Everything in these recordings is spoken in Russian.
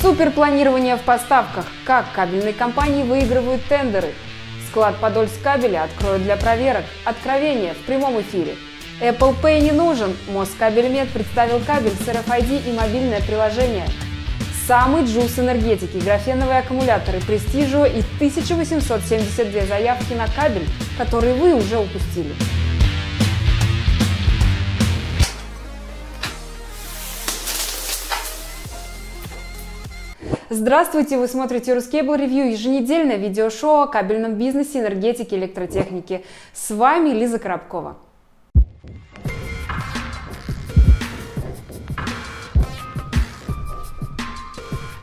Суперпланирование в поставках. Как кабельные компании выигрывают тендеры. Склад Подольск кабеля откроют для проверок. Откровение в прямом эфире. Apple Pay не нужен. Москабельмет представил кабель с RFID и мобильное приложение. Самый джуз энергетики, графеновые аккумуляторы Prestigio и 1872 заявки на кабель, которые вы уже упустили. Здравствуйте! Вы смотрите Рускейбл Ревью, еженедельное видеошоу о кабельном бизнесе, энергетике, электротехнике. С вами Лиза Коробкова.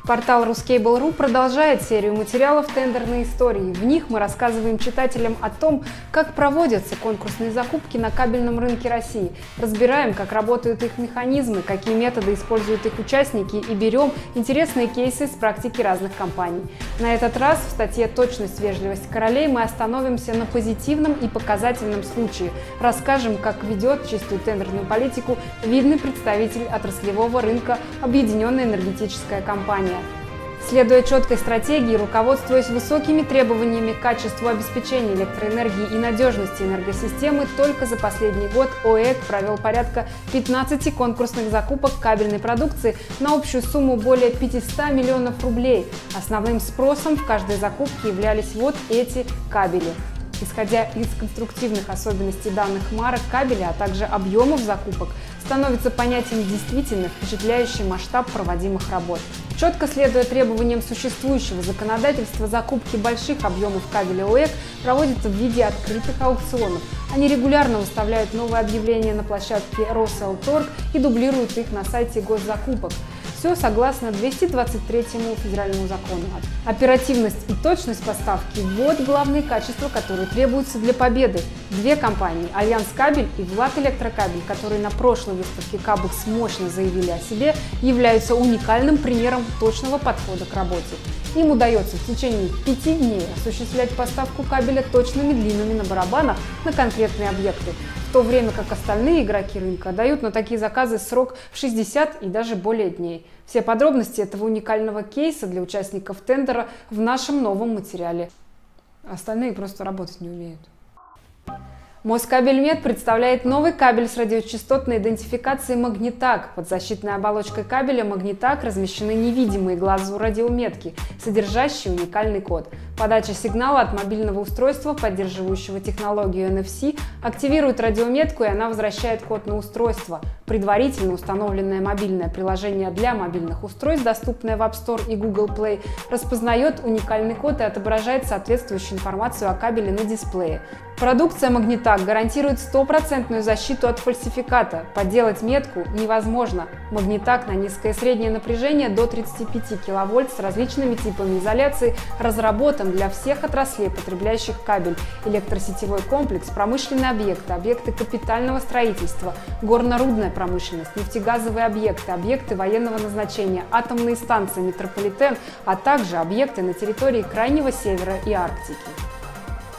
Портал Ruskable.ru продолжает серию материалов «Тендерные истории». В них мы рассказываем читателям о том, как проводятся конкурсные закупки на кабельном рынке России, разбираем, как работают их механизмы, какие методы используют их участники и берем интересные кейсы с практики разных компаний. На этот раз в статье «Точность, вежливость королей» мы остановимся на позитивном и показательном случае. Расскажем, как ведет чистую тендерную политику видный представитель отраслевого рынка Объединенная энергетическая компания. Следуя четкой стратегии, руководствуясь высокими требованиями к качеству обеспечения электроэнергии и надежности энергосистемы, только за последний год ОЭК провел порядка 15 конкурсных закупок кабельной продукции на общую сумму более 500 миллионов рублей. Основным спросом в каждой закупке являлись вот эти кабели. Исходя из конструктивных особенностей данных марок кабеля, а также объемов закупок, становится понятен действительно впечатляющий масштаб проводимых работ. Четко следуя требованиям существующего законодательства, закупки больших объемов кабеля ОЭК проводятся в виде открытых аукционов. Они регулярно выставляют новые объявления на площадке Росэлторг и дублируют их на сайте госзакупок. Все согласно 223 федеральному закону. Оперативность и точность поставки – вот главные качества, которые требуются для победы. Две компании – Альянс Кабель и Влад Электрокабель, которые на прошлой выставке Кабекс мощно заявили о себе, являются уникальным примером точного подхода к работе. Им удается в течение пяти дней осуществлять поставку кабеля точными длинами на барабанах на конкретные объекты, то время как остальные игроки рынка дают на такие заказы срок в 60 и даже более дней. Все подробности этого уникального кейса для участников тендера в нашем новом материале. Остальные просто работать не умеют. Москабельмет представляет новый кабель с радиочастотной идентификацией магнитак. Под защитной оболочкой кабеля магнитак размещены невидимые глазу радиометки, содержащие уникальный код. Подача сигнала от мобильного устройства, поддерживающего технологию NFC, активирует радиометку и она возвращает код на устройство. Предварительно установленное мобильное приложение для мобильных устройств, доступное в App Store и Google Play, распознает уникальный код и отображает соответствующую информацию о кабеле на дисплее. Продукция Магнитак гарантирует стопроцентную защиту от фальсификата. Подделать метку невозможно. Магнитак на низкое и среднее напряжение до 35 кВт с различными типами изоляции разработан для всех отраслей, потребляющих кабель, электросетевой комплекс, промышленные объекты, объекты капитального строительства, горно-рудная промышленность, нефтегазовые объекты, объекты военного назначения, атомные станции, метрополитен, а также объекты на территории Крайнего Севера и Арктики.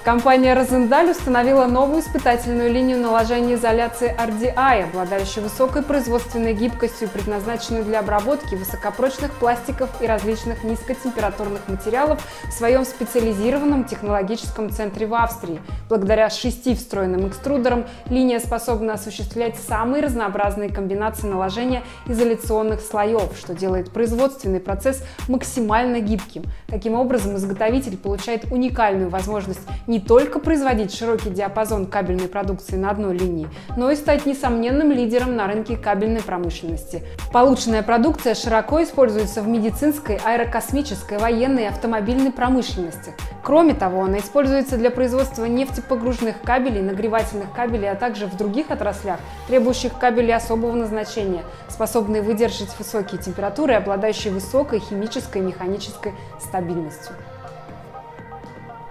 Компания Розендаль установила новую испытательную линию наложения изоляции RDI, обладающую высокой производственной гибкостью, предназначенную для обработки высокопрочных пластиков и различных низкотемпературных материалов в своем специализированном технологическом центре в Австрии. Благодаря шести встроенным экструдерам линия способна осуществлять самые разнообразные комбинации наложения изоляционных слоев, что делает производственный процесс максимально гибким. Таким образом, изготовитель получает уникальную возможность не не только производить широкий диапазон кабельной продукции на одной линии, но и стать несомненным лидером на рынке кабельной промышленности. Полученная продукция широко используется в медицинской, аэрокосмической, военной и автомобильной промышленности. Кроме того, она используется для производства нефтепогружных кабелей, нагревательных кабелей, а также в других отраслях, требующих кабелей особого назначения, способные выдержать высокие температуры и обладающие высокой химической и механической стабильностью.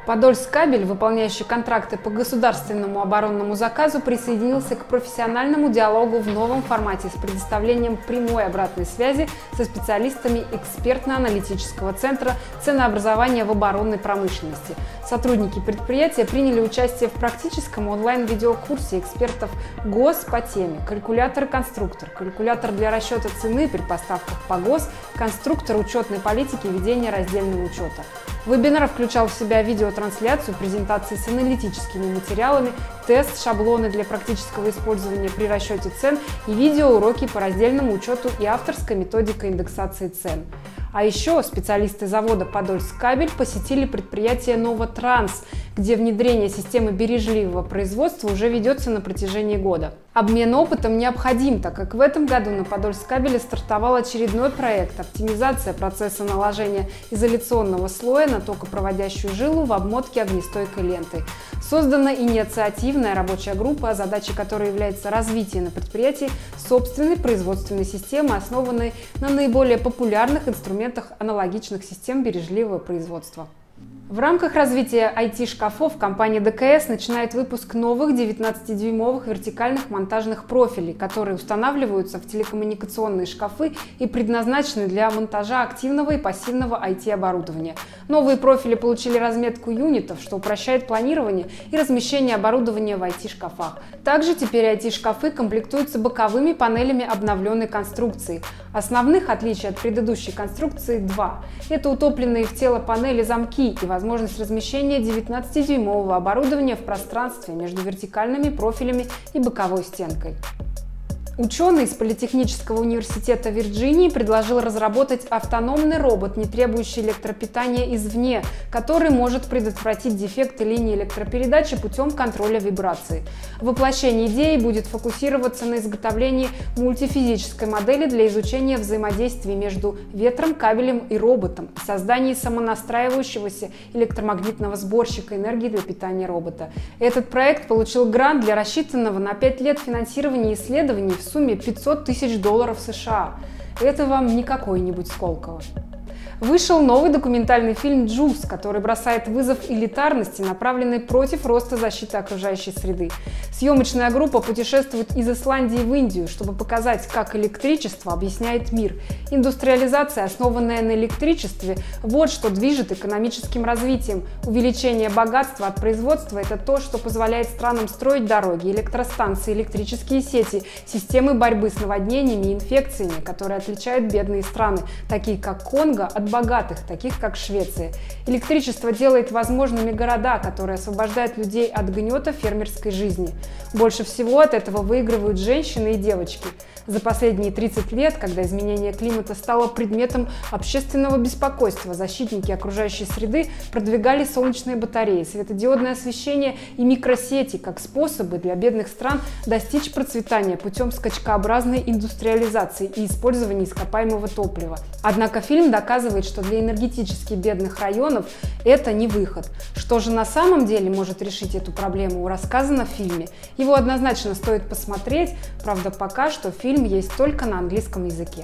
Подольск кабель, выполняющий контракты по государственному оборонному заказу, присоединился к профессиональному диалогу в новом формате с предоставлением прямой обратной связи со специалистами экспертно-аналитического центра ценообразования в оборонной промышленности. Сотрудники предприятия приняли участие в практическом онлайн-видеокурсе экспертов ГОС по теме «Калькулятор-конструктор», калькулятор для расчета цены при поставках по ГОС, конструктор учетной политики ведения раздельного учета. Вебинар включал в себя видеотрансляцию, презентации с аналитическими материалами, тест, шаблоны для практического использования при расчете цен и видеоуроки по раздельному учету и авторская методика индексации цен. А еще специалисты завода «Подольскабель» посетили предприятие «Новотранс», где внедрение системы бережливого производства уже ведется на протяжении года. Обмен опытом необходим, так как в этом году на Подольскабеле стартовал очередной проект – оптимизация процесса наложения изоляционного слоя на токопроводящую жилу в обмотке огнестойкой лентой. Создана инициативная рабочая группа, задачей которой является развитие на предприятии собственной производственной системы, основанной на наиболее популярных инструментах аналогичных систем бережливого производства. В рамках развития IT-шкафов компания ДКС начинает выпуск новых 19-дюймовых вертикальных монтажных профилей, которые устанавливаются в телекоммуникационные шкафы и предназначены для монтажа активного и пассивного IT-оборудования. Новые профили получили разметку юнитов, что упрощает планирование и размещение оборудования в IT-шкафах. Также теперь IT-шкафы комплектуются боковыми панелями обновленной конструкции. Основных отличий от предыдущей конструкции два. Это утопленные в тело панели замки и возможность размещения 19-дюймового оборудования в пространстве между вертикальными профилями и боковой стенкой. Ученый из Политехнического университета Вирджинии предложил разработать автономный робот, не требующий электропитания извне, который может предотвратить дефекты линии электропередачи путем контроля вибрации. Воплощение идеи будет фокусироваться на изготовлении мультифизической модели для изучения взаимодействия между ветром, кабелем и роботом создании самонастраивающегося электромагнитного сборщика энергии для питания робота. Этот проект получил грант для рассчитанного на 5 лет финансирования исследований в сумме 500 тысяч долларов США. Это вам не какой-нибудь Сколково. Вышел новый документальный фильм «Джуз», который бросает вызов элитарности, направленной против роста защиты окружающей среды. Съемочная группа путешествует из Исландии в Индию, чтобы показать, как электричество объясняет мир. Индустриализация, основанная на электричестве, вот что движет экономическим развитием. Увеличение богатства от производства – это то, что позволяет странам строить дороги, электростанции, электрические сети, системы борьбы с наводнениями и инфекциями, которые отличают бедные страны, такие как Конго, от богатых, таких как Швеция. Электричество делает возможными города, которые освобождают людей от гнета фермерской жизни. Больше всего от этого выигрывают женщины и девочки. За последние 30 лет, когда изменение климата стало предметом общественного беспокойства, защитники окружающей среды продвигали солнечные батареи, светодиодное освещение и микросети как способы для бедных стран достичь процветания путем скачкообразной индустриализации и использования ископаемого топлива. Однако фильм доказывает, что для энергетически бедных районов это не выход. Что же на самом деле может решить эту проблему, рассказано в фильме. Его однозначно стоит посмотреть, правда пока что фильм фильм есть только на английском языке.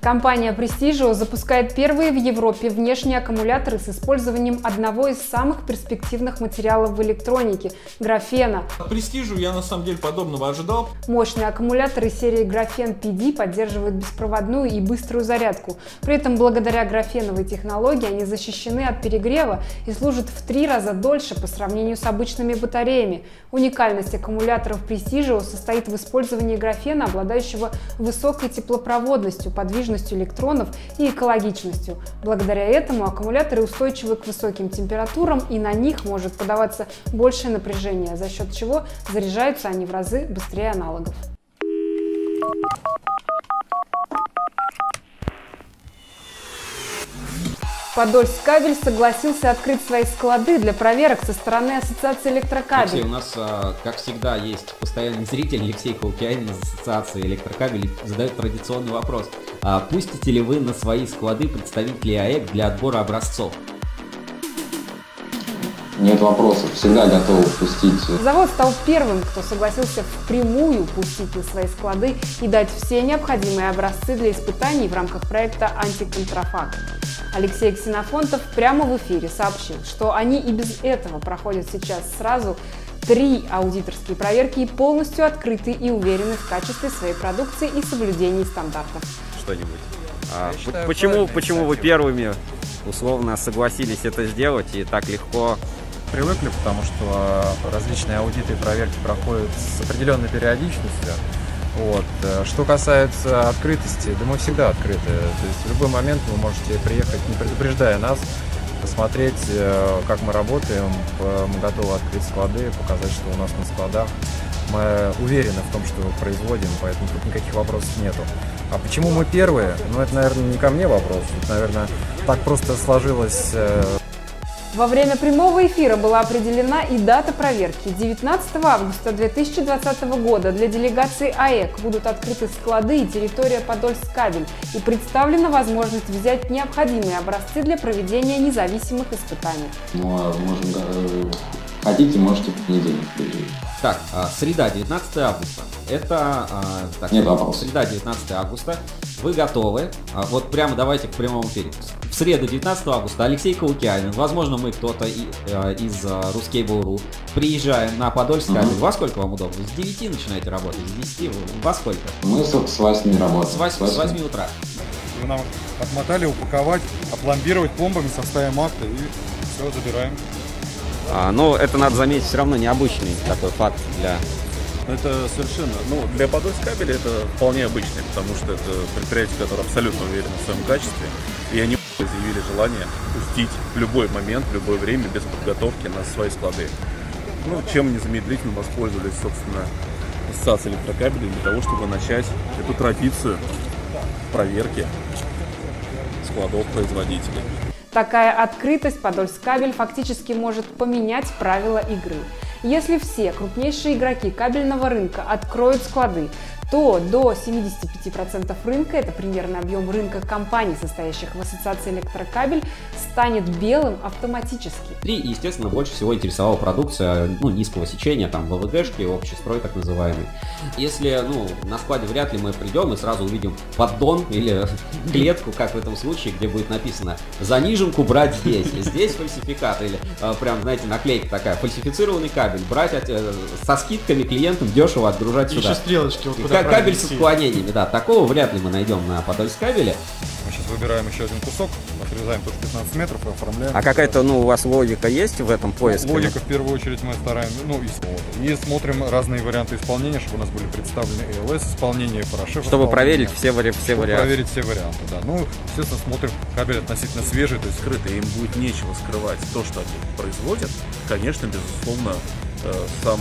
Компания Prestigio запускает первые в Европе внешние аккумуляторы с использованием одного из самых перспективных материалов в электронике – графена. От Prestigio я на самом деле подобного ожидал. Мощные аккумуляторы серии Графен PD поддерживают беспроводную и быструю зарядку. При этом благодаря графеновой технологии они защищены от перегрева и служат в три раза дольше по сравнению с обычными батареями. Уникальность аккумуляторов Prestigio состоит в использовании графена, обладающего высокой теплопроводностью, подвижностью подвижностью электронов и экологичностью. Благодаря этому аккумуляторы устойчивы к высоким температурам и на них может подаваться большее напряжение, за счет чего заряжаются они в разы быстрее аналогов. Подольскабель согласился открыть свои склады для проверок со стороны Ассоциации электрокабелей. Алексей, у нас, а, как всегда, есть постоянный зритель Алексей Каукянин из Ассоциации электрокабелей задает традиционный вопрос. А пустите ли вы на свои склады представителей АЭК для отбора образцов? Нет вопросов, всегда готовы пустить. Завод стал первым, кто согласился впрямую пустить на свои склады и дать все необходимые образцы для испытаний в рамках проекта «Антиконтрафакт». Алексей Ксенофонтов прямо в эфире сообщил, что они и без этого проходят сейчас сразу три аудиторские проверки и полностью открыты и уверены в качестве своей продукции и соблюдении стандартов. Что-нибудь. А, почему, почему вы первыми условно согласились это сделать и так легко привыкли, потому что различные аудиты и проверки проходят с определенной периодичностью. Вот. Э, что касается открытости, да мы всегда открыты. То есть в любой момент вы можете приехать, не предупреждая нас, посмотреть, э, как мы работаем. Мы готовы открыть склады, показать, что у нас на складах. Мы уверены в том, что производим, поэтому тут никаких вопросов нету. А почему мы первые? Ну, это, наверное, не ко мне вопрос. Это, наверное, так просто сложилось э, во время прямого эфира была определена и дата проверки. 19 августа 2020 года для делегации АЭК будут открыты склады и территория Подольск-Кабель и представлена возможность взять необходимые образцы для проведения независимых испытаний. Ну, а можем, э, хотите, можете в понедельник приезжать. Так, а, среда, 19 августа. Это а, так, Нет вопросов. среда, 19 августа. Вы готовы? А, вот прямо давайте к прямому эфире. В среду, 19 августа, Алексей Каукианин. Возможно, мы кто-то из Ruskable.ru. Приезжаем на Подольск. Мгм. Во сколько вам удобно? С 9 начинаете работать? С 10? Вы- Во сколько? Мы с, с 8 работаем. С 8, с 8 утра. Вы нам отмотали, упаковать, опломбировать пломбами, составим акты и все, забираем. А, ну, это надо заметить, все равно необычный такой факт для... Это совершенно, ну, для Подольск кабеля это вполне обычный, потому что это предприятие, которое абсолютно уверено в своем качестве, и они заявили желание пустить в любой момент, в любое время, без подготовки на свои склады. Ну, чем незамедлительно воспользовались, собственно, ассоциация электрокабелей для того, чтобы начать эту традицию проверки складов производителей. Такая открытость Подольскабель фактически может поменять правила игры. Если все крупнейшие игроки кабельного рынка откроют склады, то до 75% рынка, это примерно объем рынка компаний, состоящих в ассоциации электрокабель, станет белым автоматически. И, естественно, больше всего интересовала продукция ну, низкого сечения, там ВВГшки, общий строй так называемый. Если ну, на складе вряд ли мы придем и сразу увидим поддон или клетку, как в этом случае, где будет написано «заниженку брать здесь», здесь фальсификат, или э, прям, знаете, наклейка такая «фальсифицированный кабель, брать от- э, со скидками клиентам дешево отгружать Еще сюда». стрелочки вот куда ка- кабель с отклонениями, да, такого вряд ли мы найдем на Подольск кабеле. Мы сейчас выбираем еще один кусок, отрезаем тут 15 метров и оформляем. А какая-то, ну, у вас логика есть в этом поиске? Логика в первую очередь мы стараемся, ну и смотрим. И смотрим разные варианты исполнения, чтобы у нас были представлены и ЛС исполнение, и Порошев Чтобы проверить все, вари- все Чтобы варианты. проверить все варианты, да. Ну, естественно, смотрим, кабель относительно свежий, то есть скрыто, им будет нечего скрывать. То, что они производят, конечно, безусловно, э, сам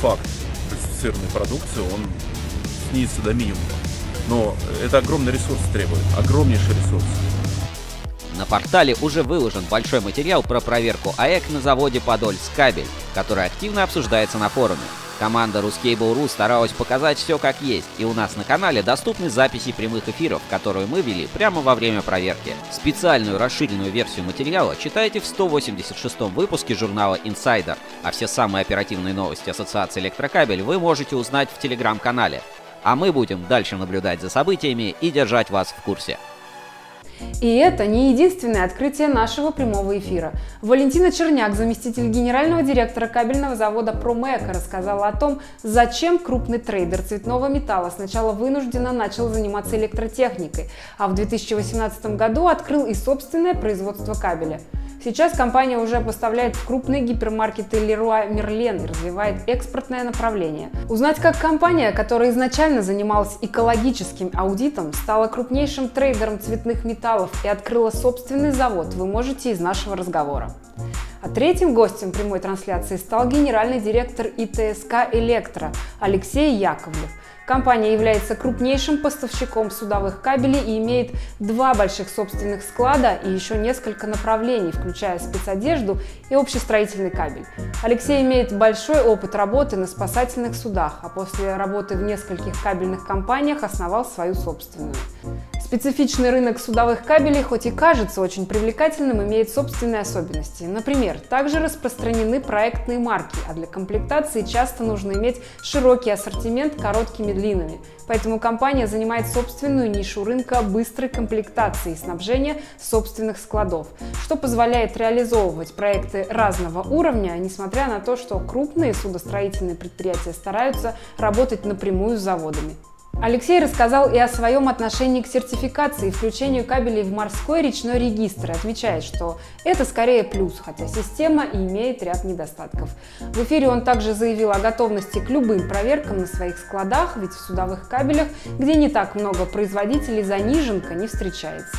факт фальсифицированной продукции, он снизится до минимума. Но это огромный ресурс требует, огромнейший ресурс. На портале уже выложен большой материал про проверку АЭК на заводе Подольск кабель, который активно обсуждается на форуме. Команда Ruskable.ru старалась показать все как есть, и у нас на канале доступны записи прямых эфиров, которые мы вели прямо во время проверки. Специальную расширенную версию материала читайте в 186 выпуске журнала Insider, а все самые оперативные новости Ассоциации Электрокабель вы можете узнать в телеграм-канале. А мы будем дальше наблюдать за событиями и держать вас в курсе. И это не единственное открытие нашего прямого эфира. Валентина Черняк, заместитель генерального директора кабельного завода Промека, рассказала о том, зачем крупный трейдер цветного металла сначала вынужденно начал заниматься электротехникой, а в 2018 году открыл и собственное производство кабеля. Сейчас компания уже поставляет в крупные гипермаркеты Merlin и развивает экспортное направление. Узнать, как компания, которая изначально занималась экологическим аудитом, стала крупнейшим трейдером цветных металлов и открыла собственный завод, вы можете из нашего разговора. А третьим гостем прямой трансляции стал генеральный директор ИТСК «Электро» Алексей Яковлев. Компания является крупнейшим поставщиком судовых кабелей и имеет два больших собственных склада и еще несколько направлений, включая спецодежду и общестроительный кабель. Алексей имеет большой опыт работы на спасательных судах, а после работы в нескольких кабельных компаниях основал свою собственную. Специфичный рынок судовых кабелей, хоть и кажется очень привлекательным, имеет собственные особенности. Например, также распространены проектные марки, а для комплектации часто нужно иметь широкий ассортимент короткими длинами. Поэтому компания занимает собственную нишу рынка быстрой комплектации и снабжения собственных складов, что позволяет реализовывать проекты разного уровня, несмотря на то, что крупные судостроительные предприятия стараются работать напрямую с заводами. Алексей рассказал и о своем отношении к сертификации и включению кабелей в морской речной регистр отмечает, что это скорее плюс, хотя система и имеет ряд недостатков. В эфире он также заявил о готовности к любым проверкам на своих складах, ведь в судовых кабелях, где не так много производителей, заниженка не встречается.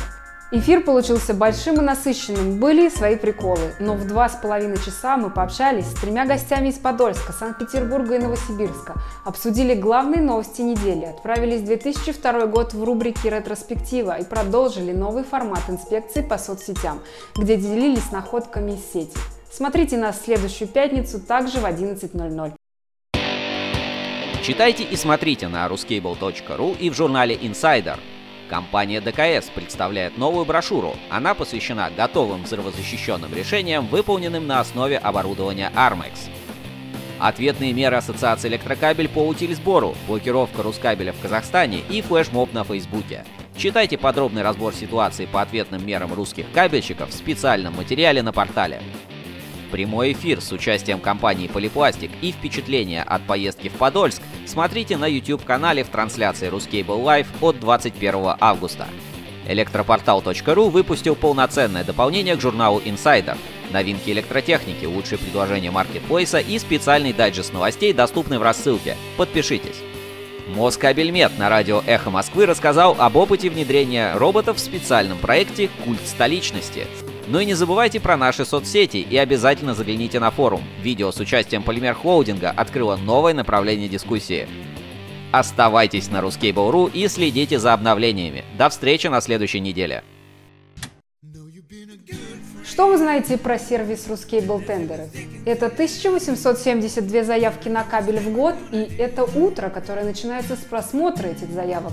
Эфир получился большим и насыщенным, были и свои приколы, но в два с половиной часа мы пообщались с тремя гостями из Подольска, Санкт-Петербурга и Новосибирска, обсудили главные новости недели, отправились в 2002 год в рубрике «Ретроспектива» и продолжили новый формат инспекции по соцсетям, где делились находками из сети. Смотрите нас в следующую пятницу также в 11.00. Читайте и смотрите на ruscable.ru и в журнале Insider – Компания ДКС представляет новую брошюру. Она посвящена готовым взрывозащищенным решениям, выполненным на основе оборудования Armex. Ответные меры Ассоциации электрокабель по утилизбору, блокировка Рускабеля в Казахстане и флешмоб на Фейсбуке. Читайте подробный разбор ситуации по ответным мерам русских кабельщиков в специальном материале на портале. Прямой эфир с участием компании Полипластик и впечатления от поездки в Подольск смотрите на YouTube-канале в трансляции Ruscable Live от 21 августа. Электропортал.ру выпустил полноценное дополнение к журналу Insider. Новинки электротехники, лучшие предложения маркетплейса и специальный дайджест новостей доступны в рассылке. Подпишитесь. Москабельмет на радио «Эхо Москвы» рассказал об опыте внедрения роботов в специальном проекте «Культ столичности». Ну и не забывайте про наши соцсети и обязательно загляните на форум. Видео с участием Полимер Холдинга открыло новое направление дискуссии. Оставайтесь на Ruskable.ru и следите за обновлениями. До встречи на следующей неделе. Что вы знаете про сервис Ruscable Тендеры? Это 1872 заявки на кабель в год, и это утро, которое начинается с просмотра этих заявок.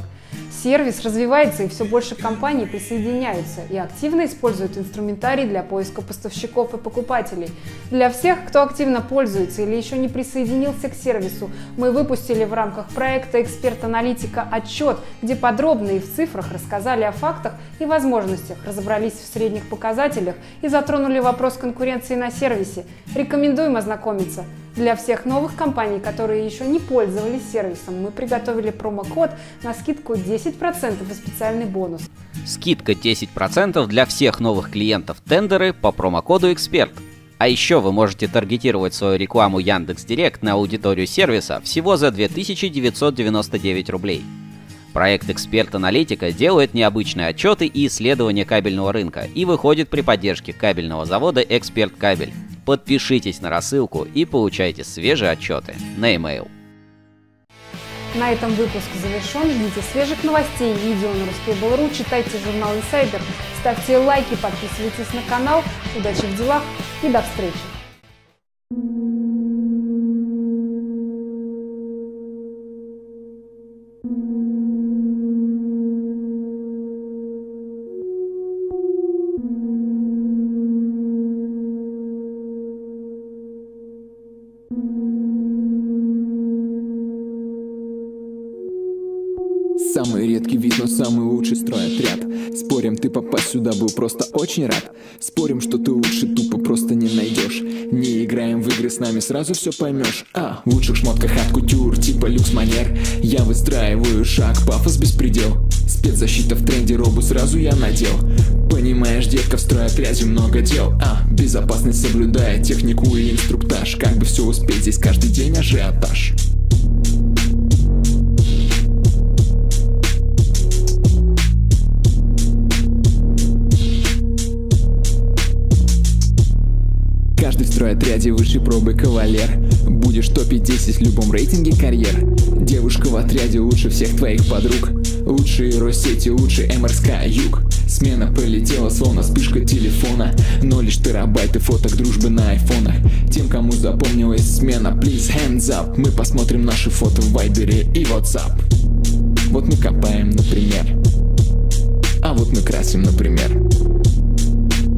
Сервис развивается, и все больше компаний присоединяются и активно используют инструментарий для поиска поставщиков и покупателей. Для всех, кто активно пользуется или еще не присоединился к сервису, мы выпустили в рамках проекта «Эксперт-аналитика» отчет, где подробно и в цифрах рассказали о фактах и возможностях, разобрались в средних показателях и затронули вопрос конкуренции на сервисе. Рекомендуем ознакомиться. Для всех новых компаний, которые еще не пользовались сервисом, мы приготовили промокод на скидку 10% и специальный бонус. Скидка 10% для всех новых клиентов тендеры по промокоду «Эксперт». А еще вы можете таргетировать свою рекламу Яндекс Директ на аудиторию сервиса всего за 2999 рублей. Проект «Эксперт Аналитика» делает необычные отчеты и исследования кабельного рынка и выходит при поддержке кабельного завода «Эксперт Кабель». Подпишитесь на рассылку и получайте свежие отчеты на e-mail. На этом выпуск завершен. Ждите свежих новостей и видео на Ruskable.ru, читайте журнал Insider, ставьте лайки, подписывайтесь на канал. Удачи в делах и до встречи! Сюда был просто очень рад. Спорим, что ты лучше тупо просто не найдешь. Не играем в игры, с нами сразу все поймешь А, в лучших шмотках от кутюр, типа люкс манер Я выстраиваю шаг, пафос беспредел. Спецзащита в тренде, робу сразу я надел. Понимаешь, детка, в стройотряде много дел. А, безопасность соблюдая технику и инструктаж. Как бы все успеть, здесь каждый день ажиотаж В стройотряде выше пробы кавалер. Будешь топить 10 в любом рейтинге карьер. Девушка в отряде лучше всех твоих подруг. Лучшие Россети, лучше МРСК Юг. Смена полетела, словно вспышка телефона. Но лишь терабайты фоток дружбы на айфонах. Тем, кому запомнилась смена, please hands up. Мы посмотрим наши фото в Вайбере и WhatsApp Вот мы копаем, например. А вот мы красим, например.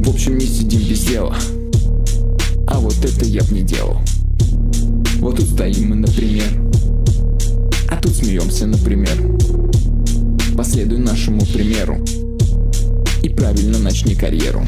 В общем, не сидим без дела а вот это я б не делал. Вот тут стоим мы, например. А тут смеемся, например. Последуй нашему примеру. И правильно начни карьеру